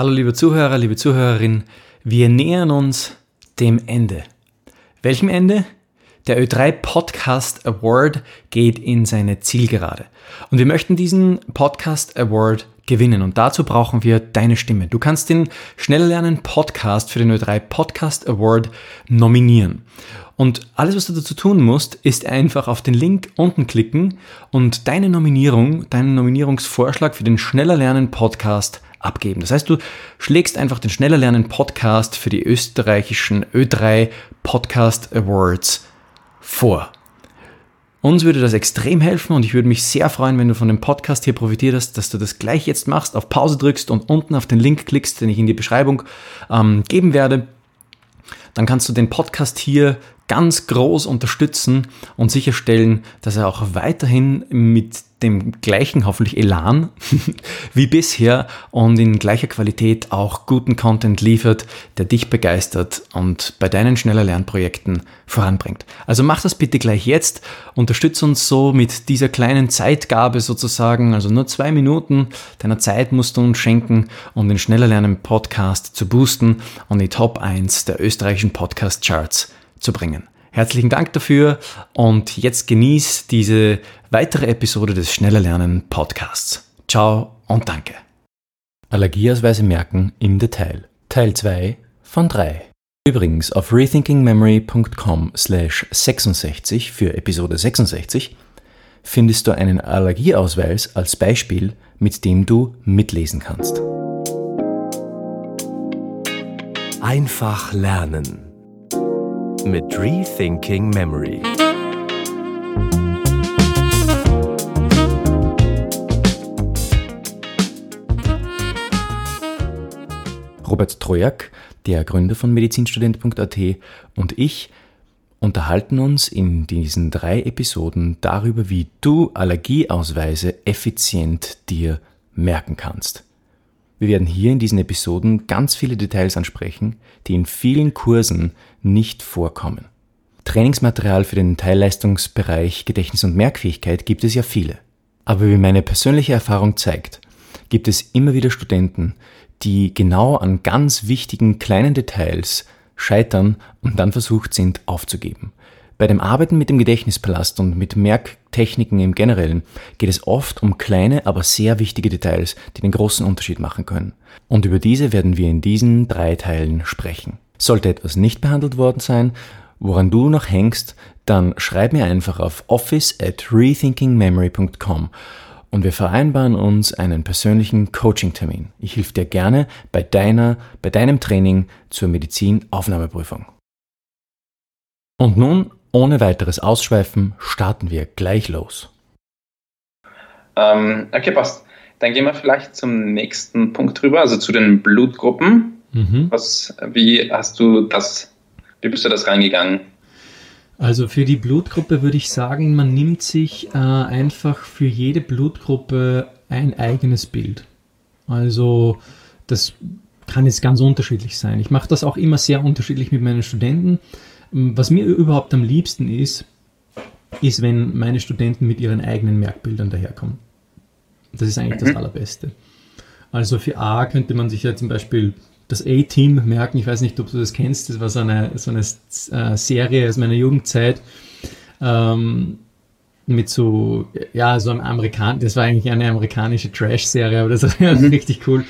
Hallo liebe Zuhörer, liebe Zuhörerin, wir nähern uns dem Ende. Welchem Ende? Der Ö3 Podcast Award geht in seine Zielgerade. Und wir möchten diesen Podcast Award gewinnen. Und dazu brauchen wir deine Stimme. Du kannst den Schneller Lernen Podcast für den Ö3 Podcast Award nominieren. Und alles, was du dazu tun musst, ist einfach auf den Link unten klicken und deine Nominierung, deinen Nominierungsvorschlag für den Schneller Lernen Podcast abgeben. Das heißt, du schlägst einfach den Schneller Lernen Podcast für die österreichischen Ö3 Podcast Awards vor. Uns würde das extrem helfen und ich würde mich sehr freuen, wenn du von dem Podcast hier profitiert hast, dass du das gleich jetzt machst, auf Pause drückst und unten auf den Link klickst, den ich in die Beschreibung ähm, geben werde. Dann kannst du den Podcast hier ganz groß unterstützen und sicherstellen, dass er auch weiterhin mit dem gleichen, hoffentlich Elan wie bisher und in gleicher Qualität auch guten Content liefert, der dich begeistert und bei deinen schneller Lernprojekten voranbringt. Also mach das bitte gleich jetzt, unterstütze uns so mit dieser kleinen Zeitgabe sozusagen, also nur zwei Minuten deiner Zeit musst du uns schenken, um den schneller Lernen Podcast zu boosten und die Top 1 der österreichischen Podcast Charts zu bringen. Herzlichen Dank dafür und jetzt genieß diese weitere Episode des Schneller Lernen Podcasts. Ciao und danke. Allergieausweise merken im Detail. Teil 2 von 3. Übrigens auf rethinkingmemory.com slash 66 für Episode 66 findest du einen Allergieausweis als Beispiel, mit dem du mitlesen kannst. Einfach lernen mit Rethinking Memory. Robert Trojak, der Gründer von medizinstudent.at und ich unterhalten uns in diesen drei Episoden darüber, wie du Allergieausweise effizient dir merken kannst. Wir werden hier in diesen Episoden ganz viele Details ansprechen, die in vielen Kursen nicht vorkommen. Trainingsmaterial für den Teilleistungsbereich Gedächtnis und Merkfähigkeit gibt es ja viele. Aber wie meine persönliche Erfahrung zeigt, gibt es immer wieder Studenten, die genau an ganz wichtigen kleinen Details scheitern und dann versucht sind aufzugeben. Bei dem Arbeiten mit dem Gedächtnispalast und mit Merktechniken im Generellen geht es oft um kleine, aber sehr wichtige Details, die den großen Unterschied machen können. Und über diese werden wir in diesen drei Teilen sprechen. Sollte etwas nicht behandelt worden sein, woran du noch hängst, dann schreib mir einfach auf office at rethinkingmemory.com und wir vereinbaren uns einen persönlichen Coaching-Termin. Ich helfe dir gerne bei deiner, bei deinem Training zur Medizinaufnahmeprüfung. Und nun ohne weiteres Ausschweifen starten wir gleich los. Ähm, okay, passt. Dann gehen wir vielleicht zum nächsten Punkt rüber, also zu den Blutgruppen. Mhm. Was, wie hast du das, wie bist du das reingegangen? Also für die Blutgruppe würde ich sagen, man nimmt sich äh, einfach für jede Blutgruppe ein eigenes Bild. Also das kann jetzt ganz unterschiedlich sein. Ich mache das auch immer sehr unterschiedlich mit meinen Studenten. Was mir überhaupt am liebsten ist, ist, wenn meine Studenten mit ihren eigenen Merkbildern daherkommen. Das ist eigentlich mhm. das Allerbeste. Also für A könnte man sich ja zum Beispiel das A-Team merken. Ich weiß nicht, ob du das kennst. Das war so eine, so eine äh, Serie aus meiner Jugendzeit. Ähm, mit so, ja, so einem Amerikan, das war eigentlich eine amerikanische Trash-Serie, aber das war mhm. richtig cool.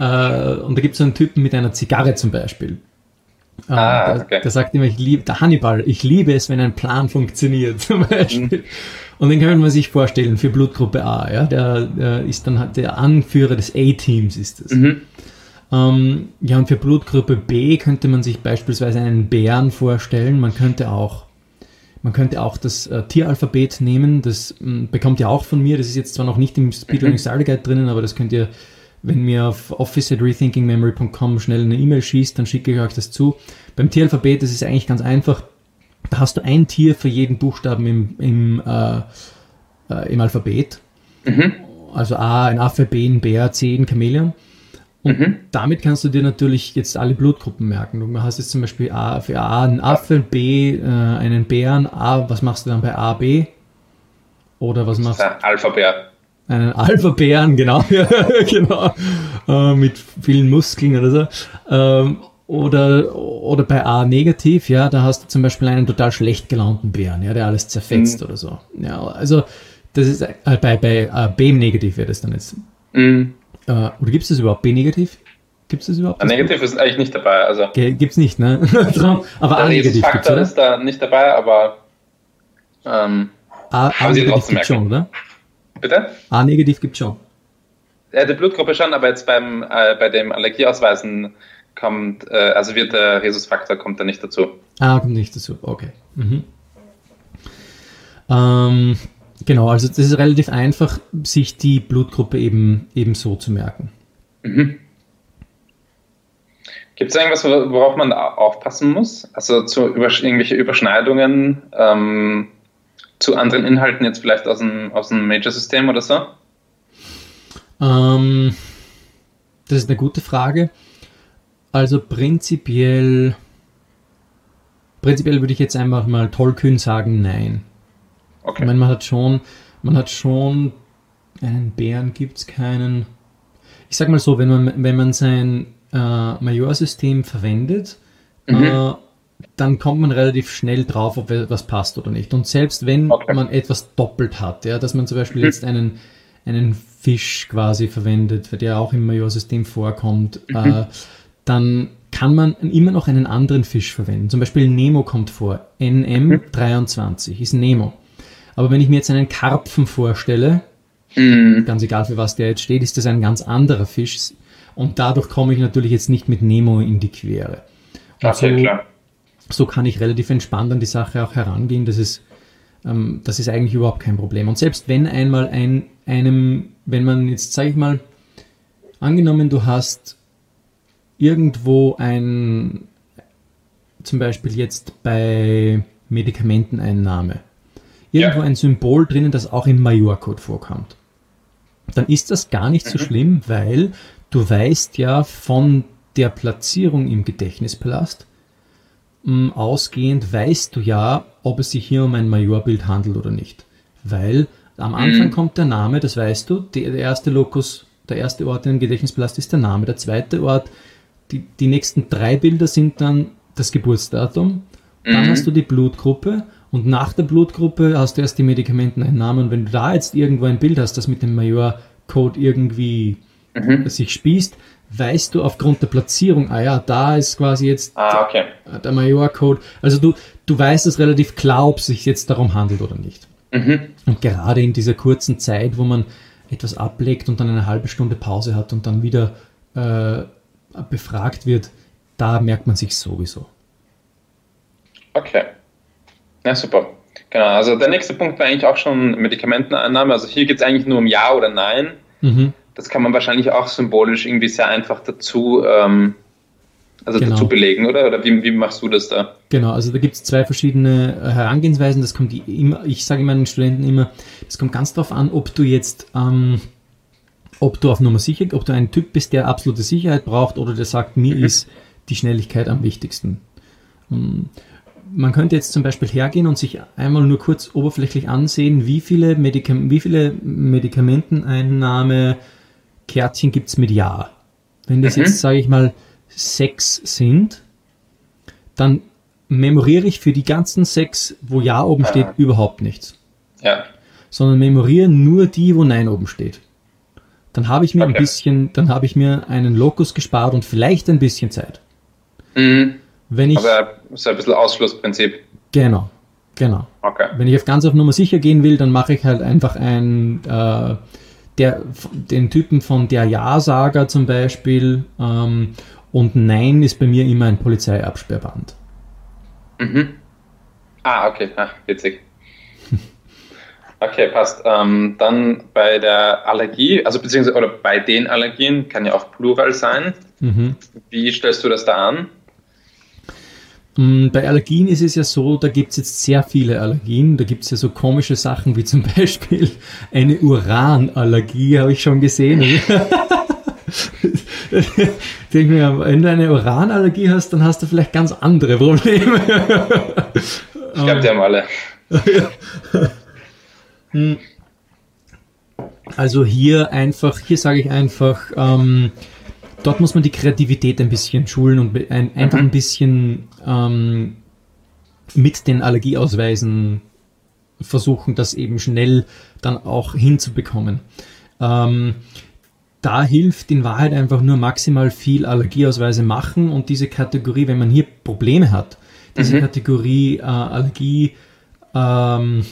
Äh, und da gibt es so einen Typen mit einer Zigarre zum Beispiel. Ähm, ah, okay. der, der, sagt immer, ich liebe, der Hannibal, ich liebe es, wenn ein Plan funktioniert, zum Beispiel. Mhm. Und den kann man sich vorstellen für Blutgruppe A, ja, der, der ist dann halt der Anführer des A-Teams ist es. Mhm. Ähm, ja, und für Blutgruppe B könnte man sich beispielsweise einen Bären vorstellen. Man könnte auch, man könnte auch das äh, Tieralphabet nehmen. Das äh, bekommt ihr auch von mir. Das ist jetzt zwar noch nicht im Speedlearning mhm. Starter Guide drinnen, aber das könnt ihr wenn mir auf office at rethinkingmemory.com schnell eine E-Mail schießt, dann schicke ich euch das zu. Beim Tieralphabet, ist eigentlich ganz einfach. Da hast du ein Tier für jeden Buchstaben im, im, äh, äh, im Alphabet. Mhm. Also A, ein Affe, B, ein Bär, C, ein Chamäleon. Und mhm. damit kannst du dir natürlich jetzt alle Blutgruppen merken. Du hast jetzt zum Beispiel A, für A einen Affe, B äh, einen Bären, A, was machst du dann bei A, B? Oder was machst du? Alpha-Bär. Einen Alpha-Bären, genau, genau, äh, mit vielen Muskeln oder so. Ähm, oder, oder bei A negativ, ja, da hast du zum Beispiel einen total schlecht gelaunten Bären, ja, der alles zerfetzt mhm. oder so. Ja, also das ist äh, bei, bei äh, B negativ wäre das dann jetzt. Mhm. Äh, oder gibt es das überhaupt? B negativ? Gibt es das überhaupt? A negativ ist eigentlich nicht dabei. Also gibt es nicht, ne? aber A negativ gibt es, ist da nicht dabei, aber ähm, A, A negativ gibt schon, oder? Bitte? A negativ gibt schon. Ja, die Blutgruppe schon, aber jetzt beim, äh, bei dem Allergieausweisen kommt, äh, also wird der Rhesusfaktor kommt da nicht dazu. Ah, kommt nicht dazu, okay. Mhm. Ähm, genau, also das ist relativ einfach, sich die Blutgruppe eben, eben so zu merken. Mhm. Gibt es irgendwas, worauf man aufpassen muss? Also zu über, irgendwelche Überschneidungen ähm, zu anderen Inhalten, jetzt vielleicht aus dem, aus dem Major-System oder so? Ähm, das ist eine gute Frage. Also prinzipiell, prinzipiell würde ich jetzt einfach mal tollkühn sagen, nein. Okay. Ich meine, man hat schon, man hat schon einen Bären gibt es keinen. Ich sag mal so, wenn man, wenn man sein äh, Majorsystem verwendet, mhm. äh, dann kommt man relativ schnell drauf, ob etwas passt oder nicht. Und selbst wenn okay. man etwas doppelt hat, ja, dass man zum Beispiel mhm. jetzt einen, einen Fisch quasi verwendet, der auch im Majorsystem vorkommt, mhm. äh, dann kann man immer noch einen anderen Fisch verwenden. Zum Beispiel Nemo kommt vor. NM23 ist Nemo. Aber wenn ich mir jetzt einen Karpfen vorstelle, mhm. ganz egal für was der jetzt steht, ist das ein ganz anderer Fisch. Und dadurch komme ich natürlich jetzt nicht mit Nemo in die Quere. Und so, klar. So kann ich relativ entspannt an die Sache auch herangehen. Das ist, ähm, das ist eigentlich überhaupt kein Problem. Und selbst wenn einmal ein, einem, wenn man jetzt, sage ich mal, angenommen, du hast irgendwo ein, zum Beispiel jetzt bei Medikamenteneinnahme, irgendwo ja. ein Symbol drinnen, das auch im Majorcode vorkommt, dann ist das gar nicht so mhm. schlimm, weil du weißt ja von der Platzierung im Gedächtnispalast ausgehend weißt du ja, ob es sich hier um ein Majorbild handelt oder nicht. Weil am Anfang mhm. kommt der Name, das weißt du, der erste Lokus, der erste Ort im Gedächtnispalast ist der Name, der zweite Ort die, die nächsten drei Bilder sind dann das Geburtsdatum, dann mhm. hast du die Blutgruppe und nach der Blutgruppe hast du erst die Medikamenteneinnahme und wenn du da jetzt irgendwo ein Bild hast, das mit dem Major-Code irgendwie mhm. sich spießt, weißt du aufgrund der Platzierung, ah ja, da ist quasi jetzt ah, okay. der Major-Code. Also du, du weißt es relativ klar, ob es sich jetzt darum handelt oder nicht. Mhm. Und gerade in dieser kurzen Zeit, wo man etwas ablegt und dann eine halbe Stunde Pause hat und dann wieder äh, befragt wird, da merkt man sich sowieso. Okay. Ja, super. Genau, also der nächste Punkt war eigentlich auch schon Medikamenteneinnahme. Also hier geht es eigentlich nur um Ja oder Nein. Mhm. Das kann man wahrscheinlich auch symbolisch irgendwie sehr einfach dazu, ähm, also genau. dazu belegen, oder? Oder wie, wie machst du das da? Genau, also da gibt es zwei verschiedene äh, Herangehensweisen. Das kommt immer, ich sage meinen Studenten immer, das kommt ganz darauf an, ob du jetzt ähm, ob du auf Nummer sicher, ob du ein Typ bist, der absolute Sicherheit braucht oder der sagt, mir mhm. ist die Schnelligkeit am wichtigsten. Ähm, man könnte jetzt zum Beispiel hergehen und sich einmal nur kurz oberflächlich ansehen, wie viele, Medikam wie viele Medikamenteneinnahme-Kärtchen gibt es mit Ja. Wenn das mhm. jetzt, sage ich mal, sechs sind, dann memoriere ich für die ganzen sechs, wo Ja oben steht, Aha. überhaupt nichts. Ja. Sondern memoriere nur die, wo Nein oben steht. Dann habe ich mir okay. ein bisschen, dann habe ich mir einen Lokus gespart und vielleicht ein bisschen Zeit. Mhm. Wenn ich, Aber so ein bisschen Ausschlussprinzip. Genau, genau. Okay. Wenn ich auf ganz auf Nummer sicher gehen will, dann mache ich halt einfach ein, äh, der, den Typen von der Ja-Sager zum Beispiel ähm, und Nein ist bei mir immer ein Polizeiabsperrband. Mhm. Ah, okay, Ach, witzig. Okay, passt. Ähm, dann bei der Allergie, also beziehungsweise oder bei den Allergien, kann ja auch Plural sein. Mhm. Wie stellst du das da an? Mm, bei Allergien ist es ja so, da gibt es jetzt sehr viele Allergien. Da gibt es ja so komische Sachen wie zum Beispiel eine Uranallergie, habe ich schon gesehen. Denk mir, wenn du eine Uranallergie hast, dann hast du vielleicht ganz andere Probleme. ich glaube, die haben alle. Hm. Also hier einfach, hier sage ich einfach, ähm, dort muss man die Kreativität ein bisschen schulen und ein, einfach mhm. ein bisschen ähm, mit den Allergieausweisen versuchen, das eben schnell dann auch hinzubekommen. Ähm, da hilft in Wahrheit einfach nur maximal viel Allergieausweise machen und diese Kategorie, wenn man hier Probleme hat, diese mhm. Kategorie äh, Allergie, ähm,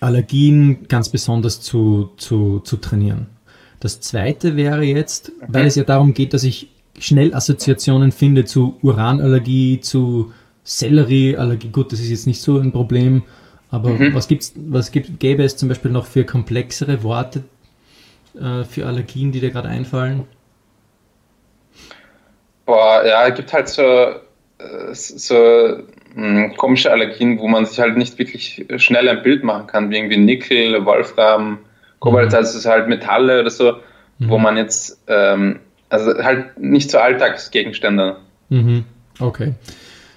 Allergien ganz besonders zu, zu, zu trainieren. Das zweite wäre jetzt, okay. weil es ja darum geht, dass ich schnell Assoziationen finde zu Uranallergie, zu Sellerieallergie. Gut, das ist jetzt nicht so ein Problem, aber mhm. was gibt's, was gibt, gäbe es zum Beispiel noch für komplexere Worte äh, für Allergien, die dir gerade einfallen? Boah, ja, es gibt halt so, äh, so mh, hm, komische Allergien, wo man sich halt nicht wirklich schnell ein Bild machen kann, wie irgendwie Nickel, Wolfram, Kobalt, mhm. also es ist halt Metalle oder so, mhm. wo man jetzt, ähm, also halt nicht so Alltagsgegenstände. Mhm. Okay.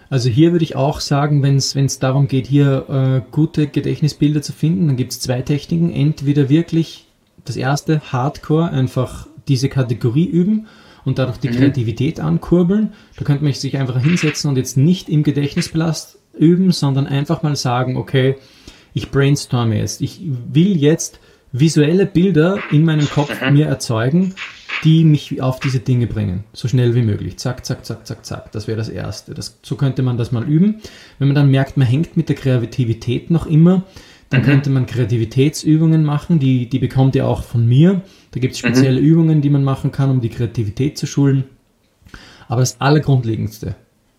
Also hier würde ich auch sagen, wenn es darum geht, hier äh, gute Gedächtnisbilder zu finden, dann gibt es zwei Techniken. Entweder wirklich das erste, Hardcore, einfach diese Kategorie üben und dadurch die mhm. Kreativität ankurbeln. Da könnte man sich einfach hinsetzen und jetzt nicht im Gedächtnisblast üben, sondern einfach mal sagen, okay, ich brainstorme jetzt. Ich will jetzt visuelle Bilder in meinem Kopf mhm. mir erzeugen, die mich auf diese Dinge bringen. So schnell wie möglich. Zack, zack, zack, zack, zack. Das wäre das Erste. Das, so könnte man das mal üben. Wenn man dann merkt, man hängt mit der Kreativität noch immer, dann mhm. könnte man Kreativitätsübungen machen. Die, die bekommt ihr auch von mir. Da gibt es mhm. spezielle mhm. Übungen, die man machen kann, um die Kreativität zu schulen. Aber das Allergrundlegendste,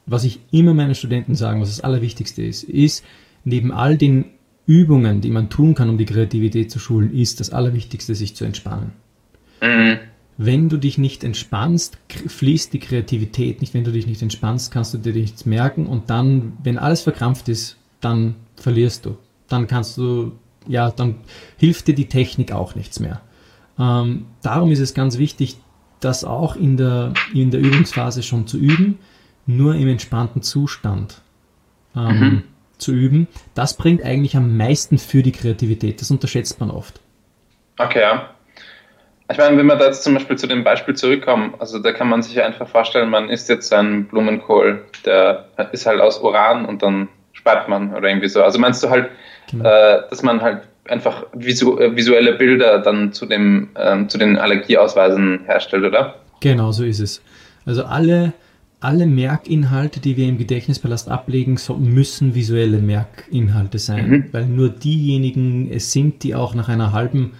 was ich immer meinen Studenten sagen, was das Allerwichtigste ist, ist, neben all den Übungen, die man tun kann, um die Kreativität zu schulen, ist das Allerwichtigste, sich zu entspannen. Mhm. Wenn du dich nicht entspannst, fließt die Kreativität nicht. Wenn du dich nicht entspannst, kannst du dir nichts merken und dann, wenn alles verkrampft ist, dann verlierst du. Dann kannst du, ja, dann hilft dir die Technik auch nichts mehr. Ähm, darum ist es ganz wichtig, das auch in der, in der Übungsphase schon zu üben, nur im entspannten Zustand. Ähm, mhm zu üben, das bringt eigentlich am meisten für die Kreativität. Das unterschätzt man oft. Okay, ja. Ich meine, wenn wir da jetzt zum Beispiel zu dem Beispiel zurückkommen, also da kann man sich einfach vorstellen, man isst jetzt einen Blumenkohl, der ist halt aus Uran und dann spart man oder irgendwie so. Also meinst du halt, genau. äh, dass man halt einfach visu äh, visuelle Bilder dann zu, dem, ähm, zu den Allergieausweisen herstellt, oder? Genau, so ist es. Also alle alle Merkinhalte, die wir im Gedächtnispalast ablegen, so, müssen visuelle Merkinhalte sein, mhm. weil nur diejenigen es sind, die auch nach einer halben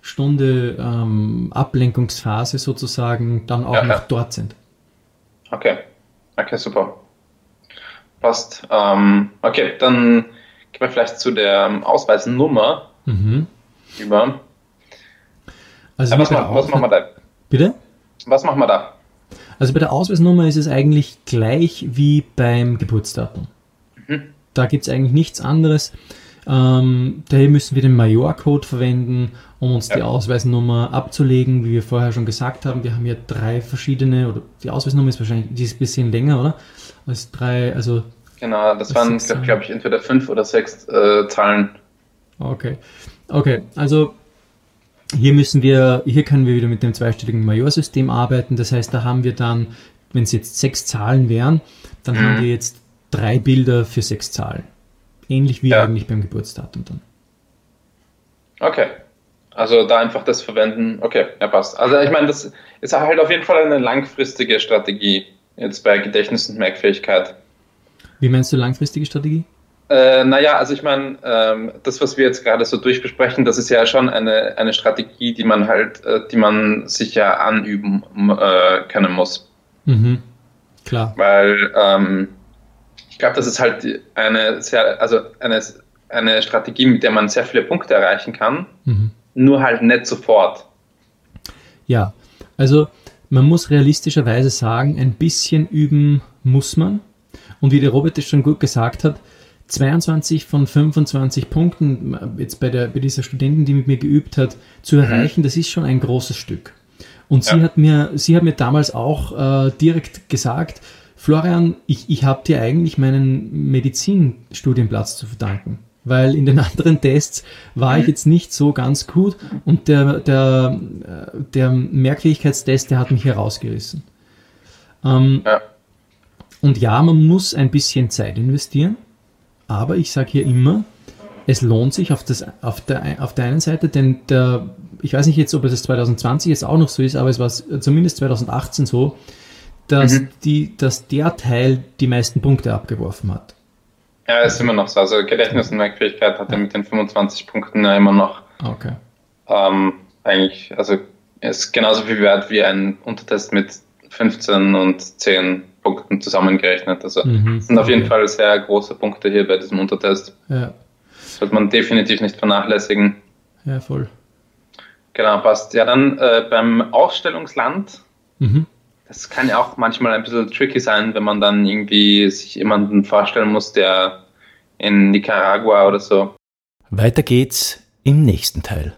Stunde ähm, Ablenkungsphase sozusagen dann auch ja, noch ja. dort sind. Okay, okay, super. Passt. Ähm, okay, dann gehen wir vielleicht zu der Ausweisnummer mhm. über. Also was, ma was machen wir da? Bitte? Was machen wir da? Also bei der Ausweisnummer ist es eigentlich gleich wie beim Geburtsdatum. Mhm. Da gibt es eigentlich nichts anderes. Ähm, daher müssen wir den Major-Code verwenden, um uns ja. die Ausweisnummer abzulegen, wie wir vorher schon gesagt haben. Wir haben hier drei verschiedene, oder die Ausweisnummer ist wahrscheinlich, die ist ein bisschen länger, oder? Als drei, also. Genau, das waren, glaube glaub ich, entweder fünf oder sechs äh, Zahlen. Okay. Okay, also hier müssen wir, hier können wir wieder mit dem zweistelligen Majorsystem arbeiten. Das heißt, da haben wir dann, wenn es jetzt sechs Zahlen wären, dann mhm. haben wir jetzt drei Bilder für sechs Zahlen. Ähnlich wie ja. eigentlich beim Geburtsdatum dann. Okay. Also da einfach das verwenden. Okay, ja passt. Also ich meine, das ist halt auf jeden Fall eine langfristige Strategie jetzt bei Gedächtnis und Merkfähigkeit. Wie meinst du langfristige Strategie? Äh, naja, also ich meine, ähm, das, was wir jetzt gerade so durchbesprechen, das ist ja schon eine, eine Strategie, die man halt, äh, die man sich ja anüben äh, können muss. Mhm. Klar. Weil ähm, ich glaube, das ist halt eine sehr, also eine, eine Strategie, mit der man sehr viele Punkte erreichen kann, mhm. nur halt nicht sofort. Ja, also man muss realistischerweise sagen, ein bisschen üben muss man. Und wie der Robert es schon gut gesagt hat, 22 von 25 Punkten jetzt bei, der, bei dieser Studentin, die mit mir geübt hat, zu mhm. erreichen, das ist schon ein großes Stück. Und ja. sie hat mir, sie hat mir damals auch äh, direkt gesagt, Florian, ich, ich habe dir eigentlich meinen Medizinstudienplatz zu verdanken. weil in den anderen Tests war ich jetzt nicht so ganz gut und der, der, äh, der Merkfähigkeitstest, der hat mich herausgerissen. Ähm, ja. Und ja, man muss ein bisschen Zeit investieren, aber ich sage hier immer, es lohnt sich auf, das, auf, der, auf der einen Seite, denn der, ich weiß nicht jetzt, ob es 2020 jetzt auch noch so ist, aber es war zumindest 2018 so, dass, mhm. die, dass der Teil die meisten Punkte abgeworfen hat. Ja, ist immer noch so. Also Gedächtnis und Merkfähigkeit hat er mit den 25 Punkten ja immer noch. Okay. Ähm, eigentlich, also ist genauso viel wert wie ein Untertest mit 15 und 10 Punkten zusammengerechnet. Also mhm. sind auf jeden Fall sehr große Punkte hier bei diesem Untertest. Ja. Sollte man definitiv nicht vernachlässigen. Ja, voll. Genau, passt. Ja, dann äh, beim Ausstellungsland. Mhm. Das kann ja auch manchmal ein bisschen tricky sein, wenn man dann irgendwie sich jemanden vorstellen muss, der in Nicaragua oder so. Weiter geht's im nächsten Teil.